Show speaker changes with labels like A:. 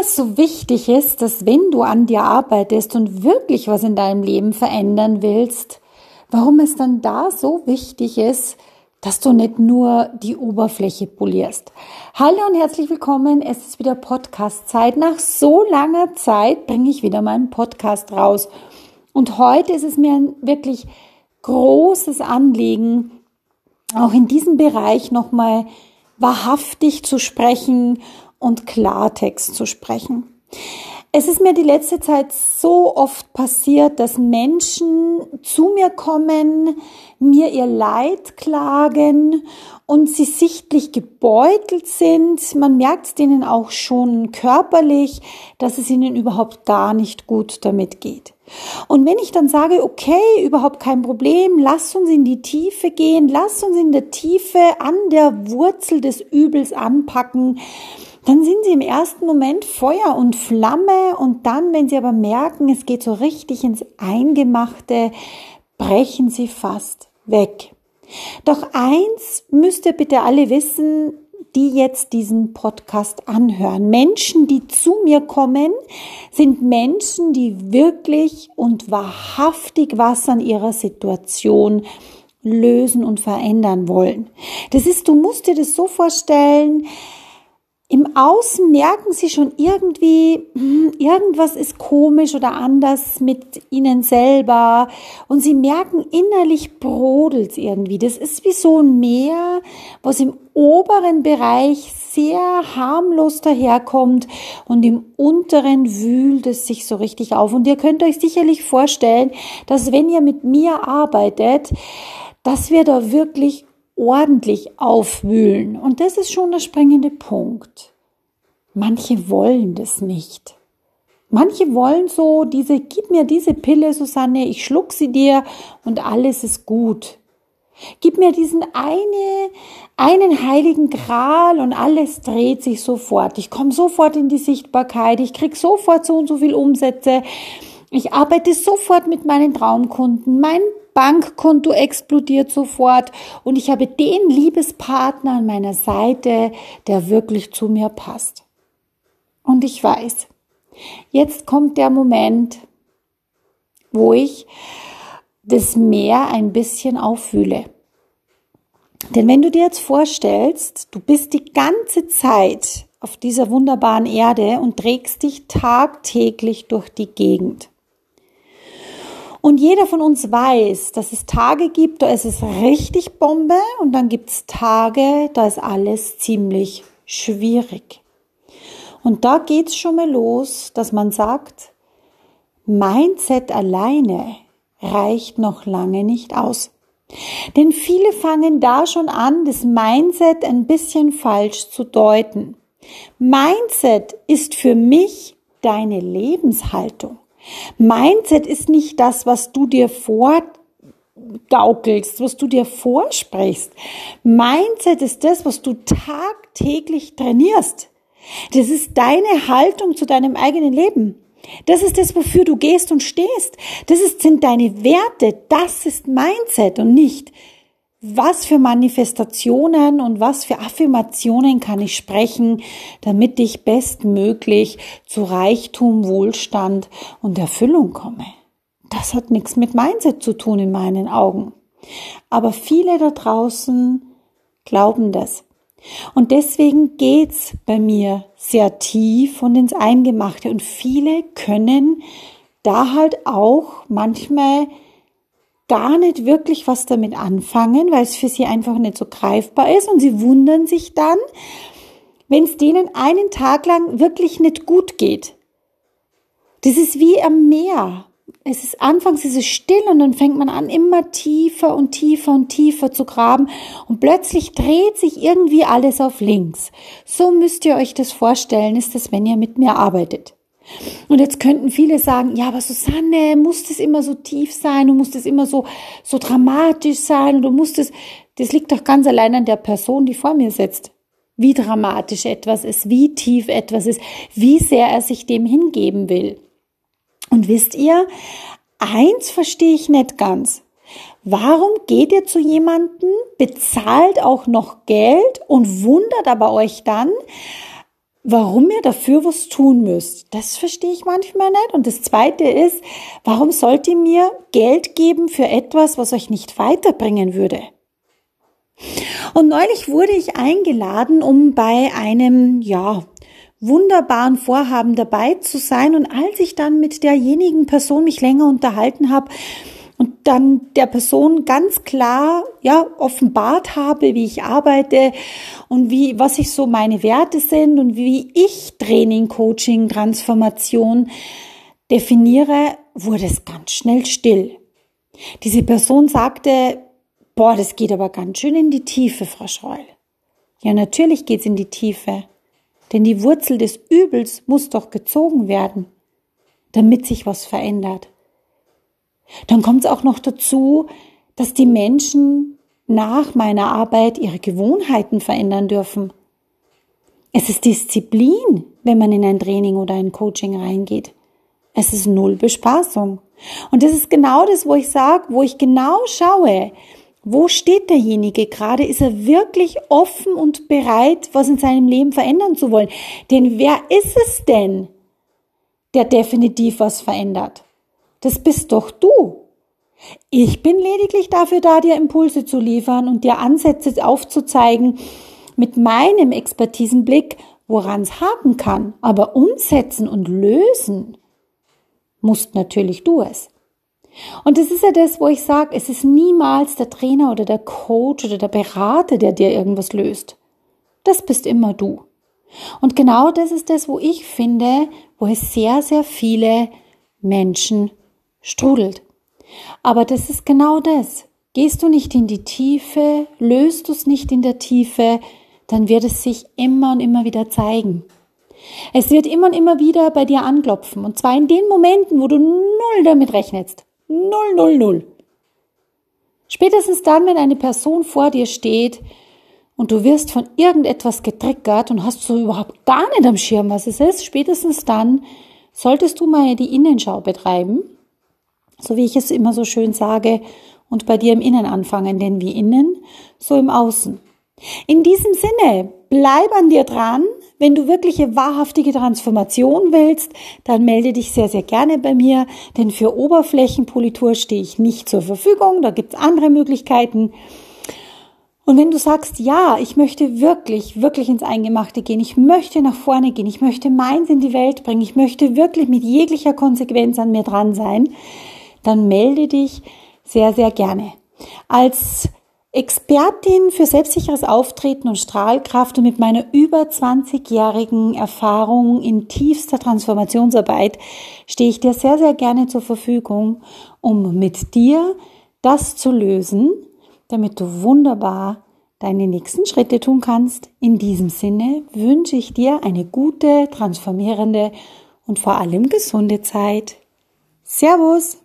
A: es so wichtig ist, dass wenn du an dir arbeitest und wirklich was in deinem Leben verändern willst, warum es dann da so wichtig ist, dass du nicht nur die Oberfläche polierst. Hallo und herzlich willkommen. Es ist wieder Podcast-Zeit. Nach so langer Zeit bringe ich wieder meinen Podcast raus. Und heute ist es mir ein wirklich großes Anliegen, auch in diesem Bereich nochmal wahrhaftig zu sprechen und Klartext zu sprechen. Es ist mir die letzte Zeit so oft passiert, dass Menschen zu mir kommen, mir ihr Leid klagen und sie sichtlich gebeutelt sind. Man merkt es denen auch schon körperlich, dass es ihnen überhaupt gar nicht gut damit geht. Und wenn ich dann sage, okay, überhaupt kein Problem, lass uns in die Tiefe gehen, lass uns in der Tiefe an der Wurzel des Übels anpacken, dann sind sie im ersten Moment Feuer und Flamme und dann, wenn sie aber merken, es geht so richtig ins Eingemachte, brechen sie fast weg. Doch eins müsst ihr bitte alle wissen, die jetzt diesen Podcast anhören. Menschen, die zu mir kommen, sind Menschen, die wirklich und wahrhaftig was an ihrer Situation lösen und verändern wollen. Das ist, du musst dir das so vorstellen, im Außen merken sie schon irgendwie, hm, irgendwas ist komisch oder anders mit ihnen selber und sie merken innerlich brodelt irgendwie. Das ist wie so ein Meer, was im oberen Bereich sehr harmlos daherkommt und im unteren wühlt es sich so richtig auf. Und ihr könnt euch sicherlich vorstellen, dass wenn ihr mit mir arbeitet, dass wir da wirklich ordentlich aufwühlen. Und das ist schon der springende Punkt. Manche wollen das nicht. Manche wollen so diese, gib mir diese Pille, Susanne, ich schluck sie dir und alles ist gut. Gib mir diesen eine, einen heiligen Gral und alles dreht sich sofort. Ich komme sofort in die Sichtbarkeit. Ich krieg sofort so und so viel Umsätze. Ich arbeite sofort mit meinen Traumkunden. Mein Bankkonto explodiert sofort und ich habe den Liebespartner an meiner Seite, der wirklich zu mir passt. Und ich weiß, jetzt kommt der Moment, wo ich das Meer ein bisschen auffühle. Denn wenn du dir jetzt vorstellst, du bist die ganze Zeit auf dieser wunderbaren Erde und trägst dich tagtäglich durch die Gegend. Und jeder von uns weiß, dass es Tage gibt, da ist es richtig Bombe und dann gibt es Tage, da ist alles ziemlich schwierig. Und da geht's schon mal los, dass man sagt, Mindset alleine reicht noch lange nicht aus. Denn viele fangen da schon an, das Mindset ein bisschen falsch zu deuten. Mindset ist für mich deine Lebenshaltung. Mindset ist nicht das, was du dir vorgaukelst, was du dir vorsprichst. Mindset ist das, was du tagtäglich trainierst. Das ist deine Haltung zu deinem eigenen Leben. Das ist das, wofür du gehst und stehst. Das ist, sind deine Werte. Das ist Mindset und nicht, was für Manifestationen und was für Affirmationen kann ich sprechen, damit ich bestmöglich zu Reichtum, Wohlstand und Erfüllung komme. Das hat nichts mit Mindset zu tun in meinen Augen. Aber viele da draußen glauben das. Und deswegen geht's bei mir sehr tief und ins Eingemachte. Und viele können da halt auch manchmal gar nicht wirklich was damit anfangen, weil es für sie einfach nicht so greifbar ist. Und sie wundern sich dann, wenn es denen einen Tag lang wirklich nicht gut geht. Das ist wie am Meer es ist anfangs ist es still und dann fängt man an, immer tiefer und tiefer und tiefer zu graben und plötzlich dreht sich irgendwie alles auf links. So müsst ihr euch das vorstellen, ist das, wenn ihr mit mir arbeitet. Und jetzt könnten viele sagen, ja, aber Susanne, muss das immer so tief sein, du musst es immer so, so dramatisch sein und du musst es, das liegt doch ganz allein an der Person, die vor mir sitzt. Wie dramatisch etwas ist, wie tief etwas ist, wie sehr er sich dem hingeben will. Und wisst ihr, eins verstehe ich nicht ganz. Warum geht ihr zu jemanden, bezahlt auch noch Geld und wundert aber euch dann, warum ihr dafür was tun müsst. Das verstehe ich manchmal nicht. Und das Zweite ist, warum sollt ihr mir Geld geben für etwas, was euch nicht weiterbringen würde? Und neulich wurde ich eingeladen, um bei einem, ja, wunderbaren Vorhaben dabei zu sein. Und als ich dann mit derjenigen Person mich länger unterhalten habe, und dann der Person ganz klar, ja, offenbart habe, wie ich arbeite und wie, was ich so meine Werte sind und wie ich Training, Coaching, Transformation definiere, wurde es ganz schnell still. Diese Person sagte, boah, das geht aber ganz schön in die Tiefe, Frau Schreul. Ja, natürlich geht's in die Tiefe. Denn die Wurzel des Übels muss doch gezogen werden, damit sich was verändert. Dann kommt es auch noch dazu, dass die Menschen nach meiner Arbeit ihre Gewohnheiten verändern dürfen. Es ist Disziplin, wenn man in ein Training oder ein Coaching reingeht. Es ist null Bespaßung. Und das ist genau das, wo ich sage, wo ich genau schaue, wo steht derjenige gerade? Ist er wirklich offen und bereit, was in seinem Leben verändern zu wollen? Denn wer ist es denn, der definitiv was verändert? Das bist doch du. Ich bin lediglich dafür da, dir Impulse zu liefern und dir Ansätze aufzuzeigen mit meinem Expertisenblick, woran es haken kann. Aber umsetzen und lösen musst natürlich du es. Und das ist ja das, wo ich sage, es ist niemals der Trainer oder der Coach oder der Berater, der dir irgendwas löst. Das bist immer du. Und genau das ist das, wo ich finde, wo es sehr, sehr viele Menschen strudelt. Aber das ist genau das. Gehst du nicht in die Tiefe, löst du es nicht in der Tiefe, dann wird es sich immer und immer wieder zeigen. Es wird immer und immer wieder bei dir anklopfen. Und zwar in den Momenten, wo du null damit rechnest. Null, null, null. Spätestens dann, wenn eine Person vor dir steht und du wirst von irgendetwas getriggert und hast so überhaupt gar nicht am Schirm, was es ist, spätestens dann solltest du mal die Innenschau betreiben so wie ich es immer so schön sage, und bei dir im Innen anfangen, denn wie innen, so im Außen. In diesem Sinne, bleib an dir dran. Wenn du wirkliche wahrhaftige Transformation willst, dann melde dich sehr, sehr gerne bei mir, denn für Oberflächenpolitur stehe ich nicht zur Verfügung. Da gibt's andere Möglichkeiten. Und wenn du sagst, ja, ich möchte wirklich, wirklich ins Eingemachte gehen, ich möchte nach vorne gehen, ich möchte meins in die Welt bringen, ich möchte wirklich mit jeglicher Konsequenz an mir dran sein, dann melde dich sehr, sehr gerne. Als Expertin für selbstsicheres Auftreten und Strahlkraft und mit meiner über 20-jährigen Erfahrung in tiefster Transformationsarbeit stehe ich dir sehr, sehr gerne zur Verfügung, um mit dir das zu lösen, damit du wunderbar deine nächsten Schritte tun kannst. In diesem Sinne wünsche ich dir eine gute, transformierende und vor allem gesunde Zeit. Servus!